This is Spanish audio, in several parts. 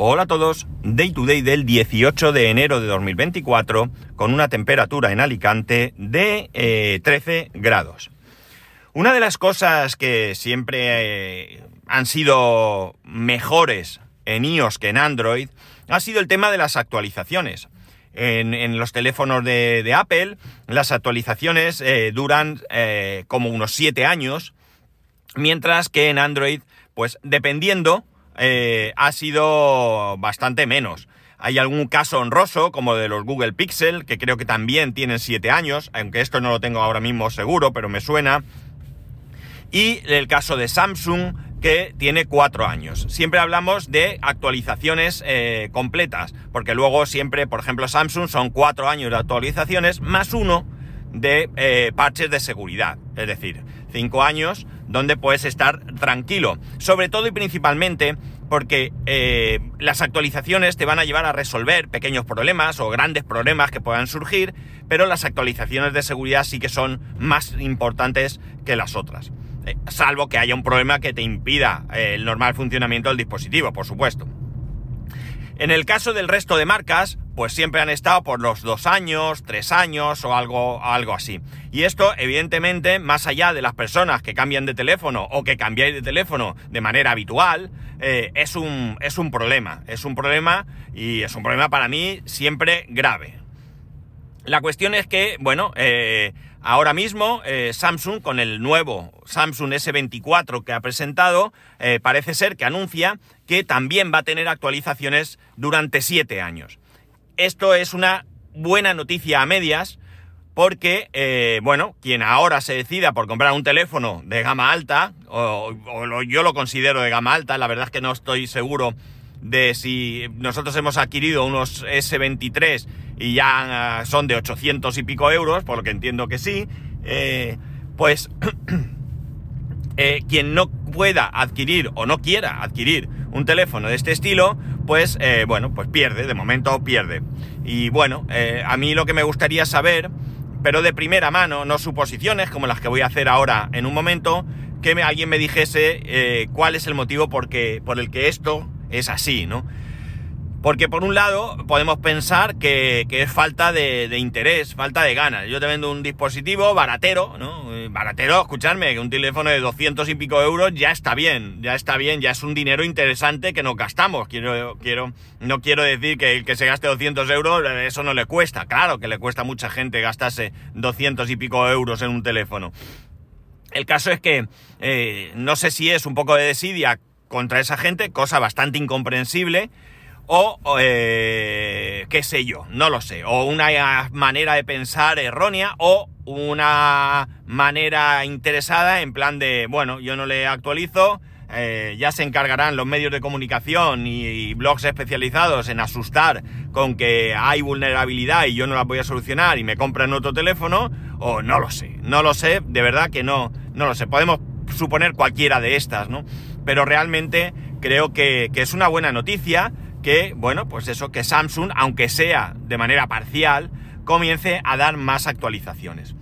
Hola a todos, Day to Day del 18 de enero de 2024 con una temperatura en Alicante de 13 eh, grados. Una de las cosas que siempre eh, han sido mejores en iOS que en Android ha sido el tema de las actualizaciones. En, los teléfonos de, Apple las actualizaciones eh, duran como unos 7 años, mientras que en Android, pues dependiendo, eh, ha sido bastante menos. Hay algún caso honroso, como de los Google Pixel, que creo que también tienen 7 años, aunque esto no lo tengo ahora mismo seguro, pero me suena. Y el caso de Samsung, que tiene 4 años. Siempre hablamos de actualizaciones eh, completas, porque luego siempre, por ejemplo, Samsung son 4 años de actualizaciones más uno de eh, parches de seguridad. Es decir, 5 años donde puedes estar tranquilo. Sobre todo y principalmente porque eh, las actualizaciones te van a llevar a resolver pequeños problemas o grandes problemas que puedan surgir, pero las actualizaciones de seguridad sí que son más importantes que las otras. Eh, salvo que haya un problema que te impida eh, el normal funcionamiento del dispositivo, por supuesto. En el caso del resto de marcas, pues siempre han estado por los dos años, tres años o algo, algo así. Y esto, evidentemente, más allá de las personas que cambian de teléfono o que cambiáis de teléfono de manera habitual, eh, es, un, es un problema. Es un problema y es un problema para mí siempre grave. La cuestión es que, bueno, eh, ahora mismo eh, Samsung con el nuevo Samsung S24 que ha presentado, parece ser que anuncia que también va a tener actualizaciones durante siete años. Esto es una buena noticia a medias porque, eh, bueno, quien ahora se decida por comprar un teléfono de gama alta, o, yo lo considero de gama alta, la verdad es que no estoy seguro de si nosotros hemos adquirido unos S23 y ya son de 800 y pico euros, por lo que entiendo que sí, eh, pues eh, quien no pueda adquirir o no quiera adquirir un teléfono de este estilo, pues eh, bueno, pues pierde, de momento pierde. Y bueno, eh, a mí lo que me gustaría saber, pero de primera mano, no suposiciones como las que voy a hacer ahora en un momento, que alguien me dijese cuál es el motivo por, por el que esto es así, ¿no? Porque por un lado podemos pensar que, es falta de, interés, falta de ganas. Yo te vendo un dispositivo baratero, ¿no? Eh, baratero, escuchadme, que un teléfono de 200 y pico euros ya está bien, ya está bien, ya es un dinero interesante que nos gastamos. Quiero, quiero, no quiero decir que el que se gaste 200 euros, eso no le cuesta. Claro que le cuesta a mucha gente gastarse 200 y pico euros en un teléfono. El caso es que eh, no sé si es un poco de desidia contra esa gente, cosa bastante incomprensible o, eh, qué sé yo, no lo sé, o una manera de pensar errónea o una manera interesada en plan de, bueno, yo no le actualizo, eh, ya se encargarán los medios de comunicación y, blogs especializados en asustar con que hay vulnerabilidad y yo no la voy a solucionar y me compran otro teléfono, o no lo sé, no lo sé, de verdad que no, no lo sé, podemos suponer cualquiera de estas, ¿no? Pero realmente creo que, que es una buena noticia, que, bueno, pues eso, que Samsung, aunque sea de manera parcial, comience a dar más actualizaciones.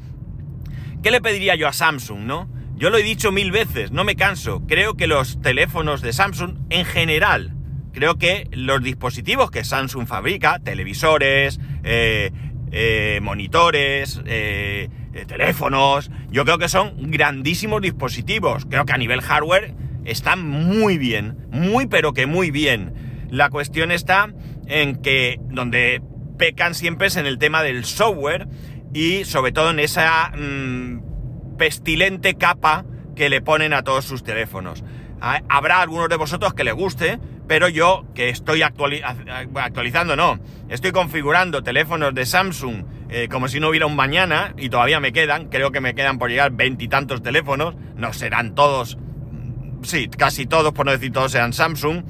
¿Qué le pediría yo a Samsung, no? Yo lo he dicho mil veces, no me canso. Creo que los teléfonos de Samsung en general, creo que los dispositivos que Samsung fabrica, televisores, eh, eh, monitores, eh, teléfonos, yo creo que son grandísimos dispositivos. Creo que a nivel hardware están muy bien, muy pero que muy bien. La cuestión está en que donde pecan siempre es en el tema del software y sobre todo en esa mm, pestilente capa que le ponen a todos sus teléfonos. Habrá algunos de vosotros que les guste, pero yo que estoy actualizando, no, estoy configurando teléfonos de Samsung eh, como si no hubiera un mañana y todavía me quedan, creo que me quedan por llegar veintitantos teléfonos, no serán todos, mm, sí, casi todos, por no decir todos, sean Samsung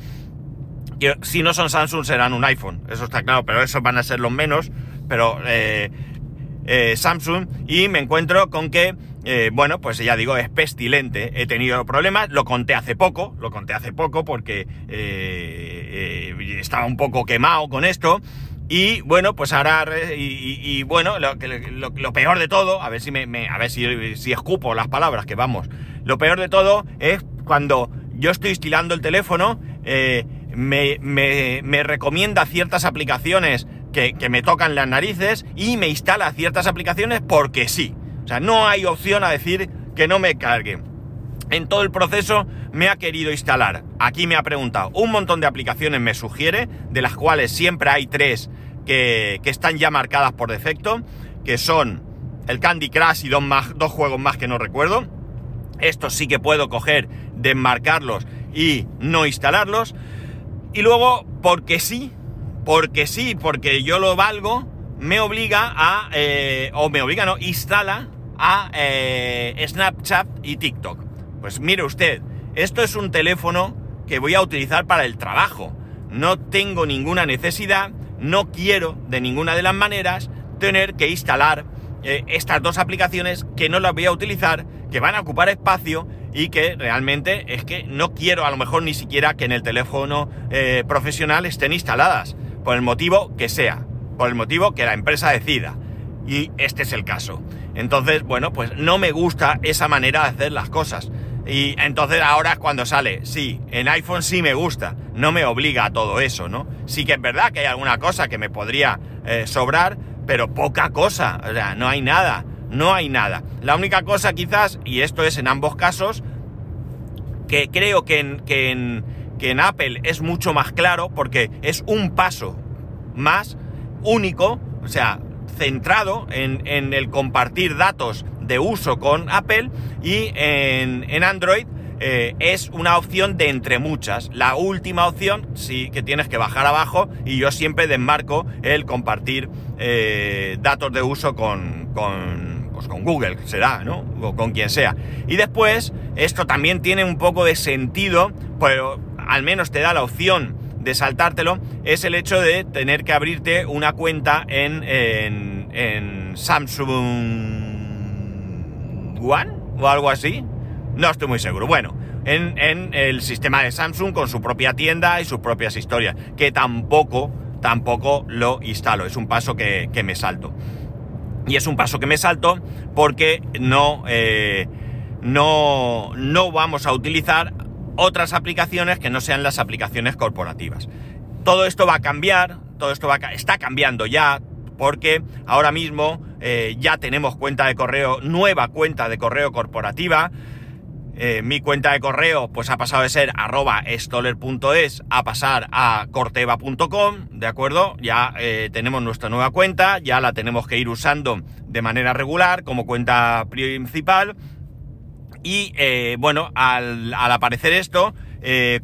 si no son Samsung serán un iPhone, eso está claro, pero esos van a ser los menos, pero eh, eh, Samsung y me encuentro con que, eh, bueno, pues ya digo, es pestilente, he tenido problemas, lo conté hace poco, lo conté hace poco porque estaba un poco quemado con esto. Y bueno, pues ahora, y, bueno, lo, peor de todo, a ver si me, a ver si, si escupo las palabras que vamos, lo peor de todo es cuando yo estoy estilando el teléfono, me, me, recomienda ciertas aplicaciones que, que, me tocan las narices y me instala ciertas aplicaciones porque sí. O sea, no hay opción a decir que no me cargue. En todo el proceso me ha querido instalar. Aquí me ha preguntado un montón de aplicaciones, me sugiere, de las cuales siempre hay tres que, que están ya marcadas por defecto, que son el Candy Crush y dos, más, dos juegos más que no recuerdo. Estos sí que puedo coger, desmarcarlos y no instalarlos. Y luego, porque sí, porque sí, porque yo lo valgo, me obliga a, eh, o me obliga, no, instala a eh, Snapchat y TikTok. Pues mire usted, esto es un teléfono que voy a utilizar para el trabajo. No tengo ninguna necesidad, no quiero de ninguna de las maneras tener que instalar eh, estas dos aplicaciones que no las voy a utilizar, que van a ocupar espacio y que realmente es que no quiero a lo mejor ni siquiera que en el teléfono eh, profesional estén instaladas, por el motivo que sea, por el motivo que la empresa decida. Y este es el caso. Entonces, bueno, pues no me gusta esa manera de hacer las cosas. Y entonces ahora es cuando sale, sí, en iPhone sí me gusta, no me obliga a todo eso, ¿no? Sí que es verdad que hay alguna cosa que me podría eh, sobrar, pero poca cosa, o sea, no hay nada, no hay nada. La única cosa quizás, y esto es en ambos casos, que creo que en, que en, que en Apple es mucho más claro porque es un paso más único, o sea, centrado en, en el compartir datos de uso con Apple y en, en Android eh, es una opción de entre muchas. La última opción sí que tienes que bajar abajo y yo siempre desmarco el compartir eh, datos de uso con, con, pues con Google, será, ¿no? O con quien sea. Y después, esto también tiene un poco de sentido, pero al menos te da la opción de saltártelo, es el hecho de tener que abrirte una cuenta en, en, en Samsung One o algo así. No estoy muy seguro. Bueno, en, en, el sistema de Samsung con su propia tienda y sus propias historias, que tampoco, tampoco lo instalo. Es un paso que, que me salto. Y es un paso que me salto porque no, eh, no, no vamos a utilizar otras aplicaciones que no sean las aplicaciones corporativas. Todo esto va a cambiar, todo esto va a, está cambiando ya, porque ahora mismo eh, ya tenemos cuenta de correo, nueva cuenta de correo corporativa. Eh, mi cuenta de correo pues ha pasado de ser arroba stoller.es a pasar a corteva.com, ¿de acuerdo? Ya eh, tenemos nuestra nueva cuenta, ya la tenemos que ir usando de manera regular como cuenta principal. Y eh, bueno, al, al, aparecer esto,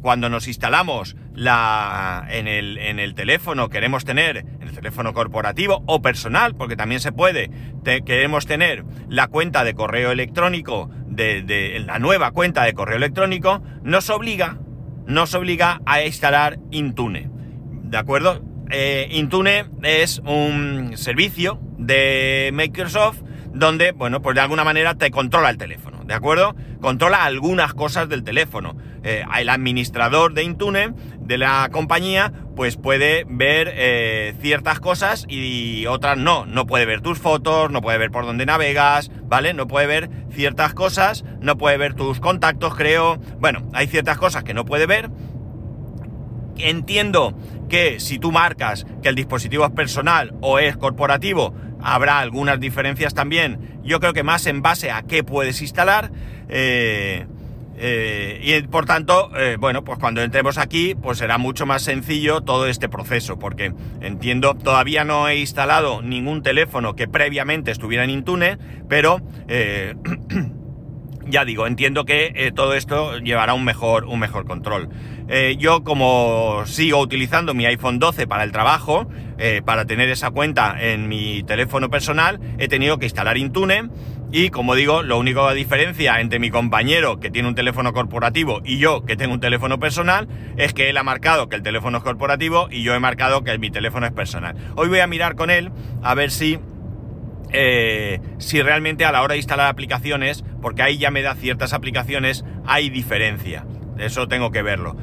cuando nos instalamos la, en, el, en, el, teléfono, queremos tener, en el teléfono corporativo o personal, porque también se puede, queremos tener la cuenta de correo electrónico, de, la nueva cuenta de correo electrónico, nos obliga, nos obliga a instalar Intune. ¿De acuerdo? Eh, Intune es un servicio de Microsoft donde, bueno, pues de alguna manera te controla el teléfono. ¿de acuerdo? Controla algunas cosas del teléfono. Eh, el administrador de Intune, de la compañía, pues puede ver eh, ciertas cosas y otras no. No puede ver tus fotos, no puede ver por dónde navegas, ¿vale? No puede ver ciertas cosas, no puede ver tus contactos, creo. Bueno, hay ciertas cosas que no puede ver. Entiendo que si tú marcas que el dispositivo es personal o es corporativo, habrá algunas diferencias también, yo creo que más en base a qué puedes instalar. Eh, eh, y por tanto, eh, bueno, pues cuando entremos aquí, pues será mucho más sencillo todo este proceso, porque entiendo, todavía no he instalado ningún teléfono que previamente estuviera en Intune, pero ya digo, entiendo que todo esto llevará un mejor, un mejor control. Eh, yo como sigo utilizando mi iPhone 12 para el trabajo, eh, para tener esa cuenta en mi teléfono personal, he tenido que instalar Intune. Y como digo, lo único que diferencia entre mi compañero que tiene un teléfono corporativo y yo que tengo un teléfono personal es que él ha marcado que el teléfono es corporativo y yo he marcado que mi teléfono es personal. Hoy voy a mirar con él a ver si eh, si realmente a la hora de instalar aplicaciones, porque ahí ya me da ciertas aplicaciones, hay diferencia. Eso tengo que verlo.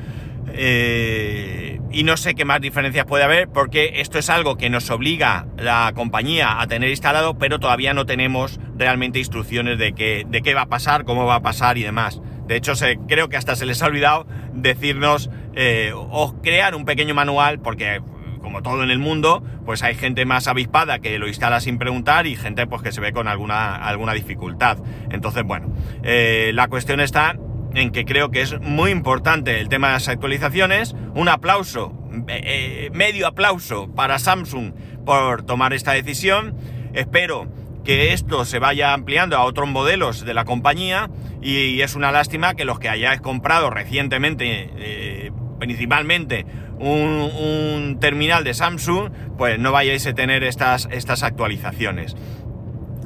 Eh, y no sé qué más diferencias puede haber porque esto es algo que nos obliga la compañía a tener instalado, pero todavía no tenemos realmente instrucciones de qué, de qué va a pasar, cómo va a pasar y demás. De hecho, creo que hasta se les ha olvidado decirnos eh, o crear un pequeño manual, porque como todo en el mundo, pues hay gente más avispada que lo instala sin preguntar y gente pues que se ve con alguna, alguna dificultad. Entonces, bueno, eh, la cuestión está en que creo que es muy importante el tema de las actualizaciones. Un aplauso, eh, medio aplauso para Samsung por tomar esta decisión. Espero que esto se vaya ampliando a otros modelos de la compañía y es una lástima que los que hayáis comprado recientemente, eh, principalmente un, terminal de Samsung, pues no vayáis a tener estas, estas actualizaciones.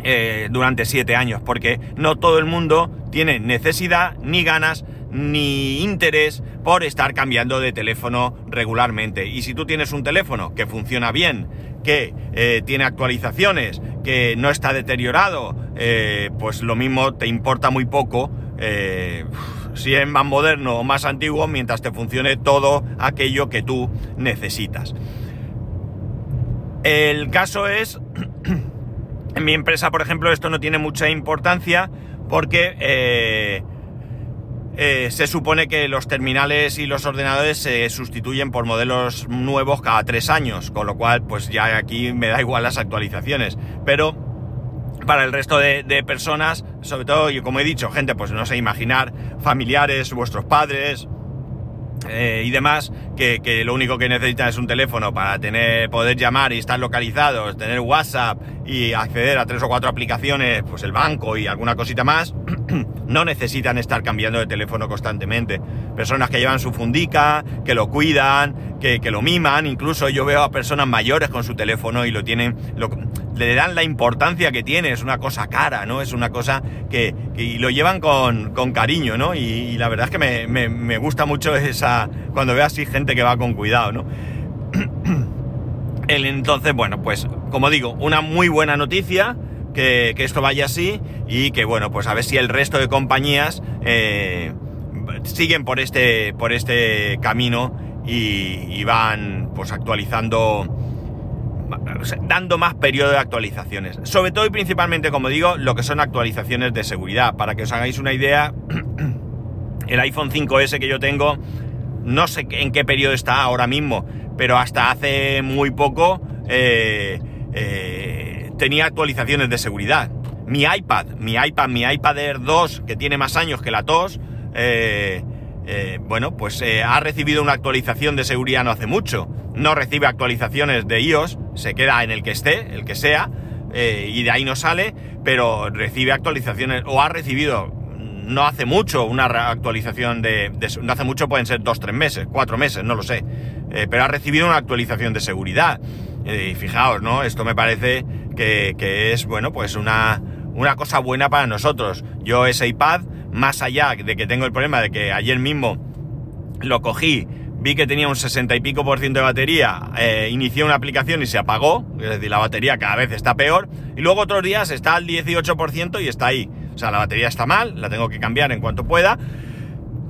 Eh, durante siete años, porque no todo el mundo tiene necesidad, ni ganas, ni interés por estar cambiando de teléfono regularmente. Y si tú tienes un teléfono que funciona bien, que eh, tiene actualizaciones, que no está deteriorado, eh, pues lo mismo te importa muy poco si es más moderno o más antiguo, mientras te funcione todo aquello que tú necesitas. El caso es, en mi empresa, por ejemplo, esto no tiene mucha importancia porque eh, eh, se supone que los terminales y los ordenadores se sustituyen por modelos nuevos cada tres años, con lo cual, pues ya aquí me da igual las actualizaciones. Pero para el resto de, personas, sobre todo, y como he dicho, gente, pues no sé, imaginar familiares, vuestros padres eh, y demás, que, lo único que necesitan es un teléfono para tener, poder llamar y estar localizados, tener WhatsApp y acceder a tres o cuatro aplicaciones, pues el banco y alguna cosita más, no necesitan estar cambiando de teléfono constantemente. Personas que llevan su fundica, que lo cuidan, que, lo miman, incluso yo veo a personas mayores con su teléfono y lo tienen, le dan la importancia que tiene, es una cosa cara, ¿no? Es una cosa que, lo llevan con, cariño, ¿no? Y, la verdad es que me, gusta mucho esa, cuando veo así gente que va con cuidado, ¿no? Entonces, bueno, pues como digo, una muy buena noticia, que, esto vaya así y que, bueno, pues a ver si el resto de compañías eh, siguen por este, por este camino y van pues actualizando dando más periodo de actualizaciones. Sobre todo y principalmente, como digo, lo que son actualizaciones de seguridad. Para que os hagáis una idea, el iPhone 5S que yo tengo, no sé en qué periodo está ahora mismo, pero hasta hace muy poco eh, eh, tenía actualizaciones de seguridad. Mi iPad, mi iPad, mi iPad Air 2, que tiene más años que la TOS, eh, eh, bueno, pues eh, ha recibido una actualización de seguridad no hace mucho. No recibe actualizaciones de iOS, se queda en el que esté, el que sea, eh, y de ahí no sale, pero recibe actualizaciones, o ha recibido no hace mucho una actualización de, no hace mucho pueden ser dos, tres meses, cuatro meses, no lo sé, pero ha recibido una actualización de seguridad. y fijaos, ¿no? Esto me parece que, que es, bueno, pues una, una cosa buena para nosotros. Yo ese iPad más allá de que tengo el problema de que ayer mismo lo cogí, vi que tenía un 60 y pico por ciento de batería, eh, inicié una aplicación y se apagó, es decir, la batería cada vez está peor, y luego otros días está al 18% y está ahí. O sea, la batería está mal, la tengo que cambiar en cuanto pueda.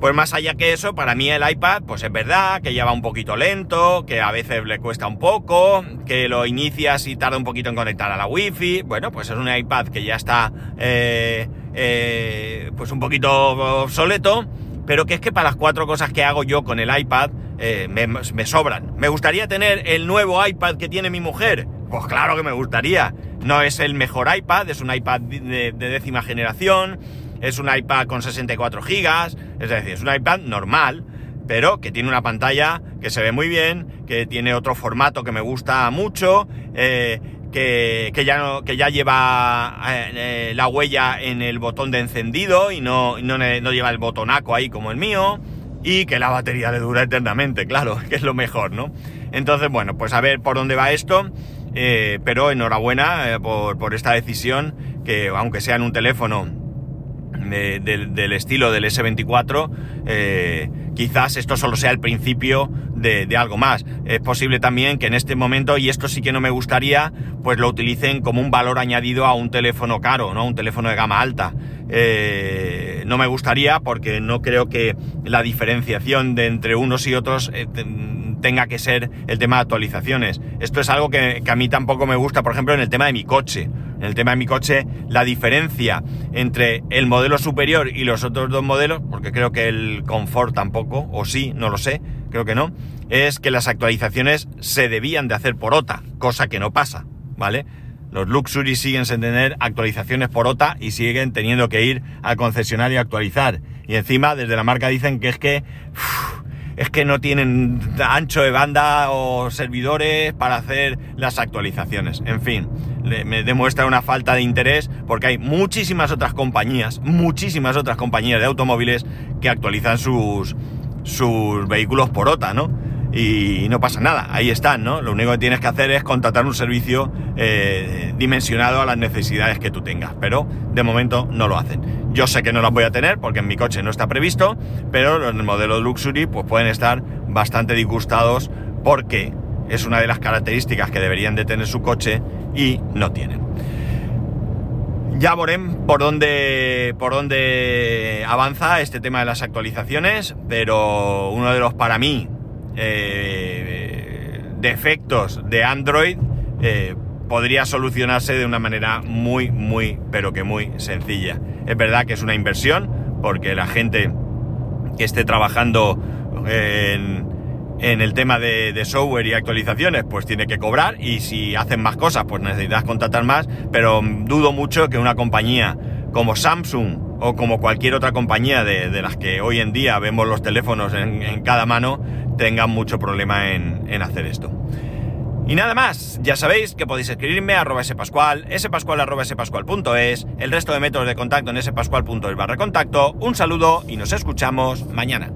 Pues más allá que eso, para mí el iPad, pues es verdad que ya va un poquito lento, que a veces le cuesta un poco, que lo inicias y tarda un poquito en conectar a la Wi-Fi. Bueno, pues es un iPad que ya está eh, eh, pues un poquito obsoleto, pero que es que para las cuatro cosas que hago yo con el iPad eh, me, sobran. ¿Me gustaría tener el nuevo iPad que tiene mi mujer? Pues claro que me gustaría. No es el mejor iPad, es un iPad de, décima generación, es un iPad con 64 gigas, es decir, es un iPad normal, pero que tiene una pantalla que se ve muy bien, que tiene otro formato que me gusta mucho, eh, que, ya, no, que ya lleva eh, eh, la huella en el botón de encendido y no, no, lleva el botonaco ahí como el mío. Y que la batería le dura eternamente, claro, que es lo mejor, ¿no? Entonces, bueno, pues a ver por dónde va esto. Eh, pero enhorabuena por, por, esta decisión, que aunque sea en un teléfono del estilo del S24, quizás esto solo sea el principio de, algo más. Es posible también que en este momento, y esto sí que no me gustaría, pues lo utilicen como un valor añadido a un teléfono caro, ¿no? Un teléfono de gama alta. Eh, no me gustaría porque no creo que la diferenciación de entre unos y otros eh, tenga que ser el tema de actualizaciones. Esto es algo que, que a mí tampoco me gusta, por ejemplo, en el tema de mi coche. En el tema de mi coche, la diferencia entre el modelo superior y los otros dos modelos, porque creo que el confort tampoco, o sí, no lo sé, creo que no, es que las actualizaciones se debían de hacer por OTA, cosa que no pasa, ¿vale? Los Luxury siguen sin tener actualizaciones por OTA y siguen teniendo que ir al concesionario a actualizar. Y encima desde la marca dicen que es que es que no tienen ancho de banda o servidores para hacer las actualizaciones. En fin, me demuestra una falta de interés porque hay muchísimas otras compañías, muchísimas otras compañías de automóviles que actualizan sus, sus vehículos por OTA, ¿no? Y no pasa nada, ahí están, ¿no? Lo único que tienes que hacer es contratar un servicio eh, dimensionado a las necesidades que tú tengas, pero de momento no lo hacen. Yo sé que no las voy a tener porque en mi coche no está previsto, pero en el modelo Luxury pues pueden estar bastante disgustados porque es una de las características que deberían de tener su coche y no tienen. Ya veremos por dónde, por dónde avanza este tema de las actualizaciones, pero uno de los para mí eh, defectos de Android eh, podría solucionarse de una manera muy, muy, pero que muy sencilla. Es verdad que es una inversión, porque la gente que esté trabajando en, el tema de, software y actualizaciones, pues tiene que cobrar y si hacen más cosas, pues necesitas contratar más, pero dudo mucho que una compañía como Samsung o como cualquier otra compañía de, las que hoy en día vemos los teléfonos en, cada mano, tengan mucho problema en, en hacer esto. Y nada más, ya sabéis que podéis escribirme a arroba spascual, spascual arroba spascual.es, el resto de métodos de contacto en spascual.es barra contacto. Un saludo y nos escuchamos mañana.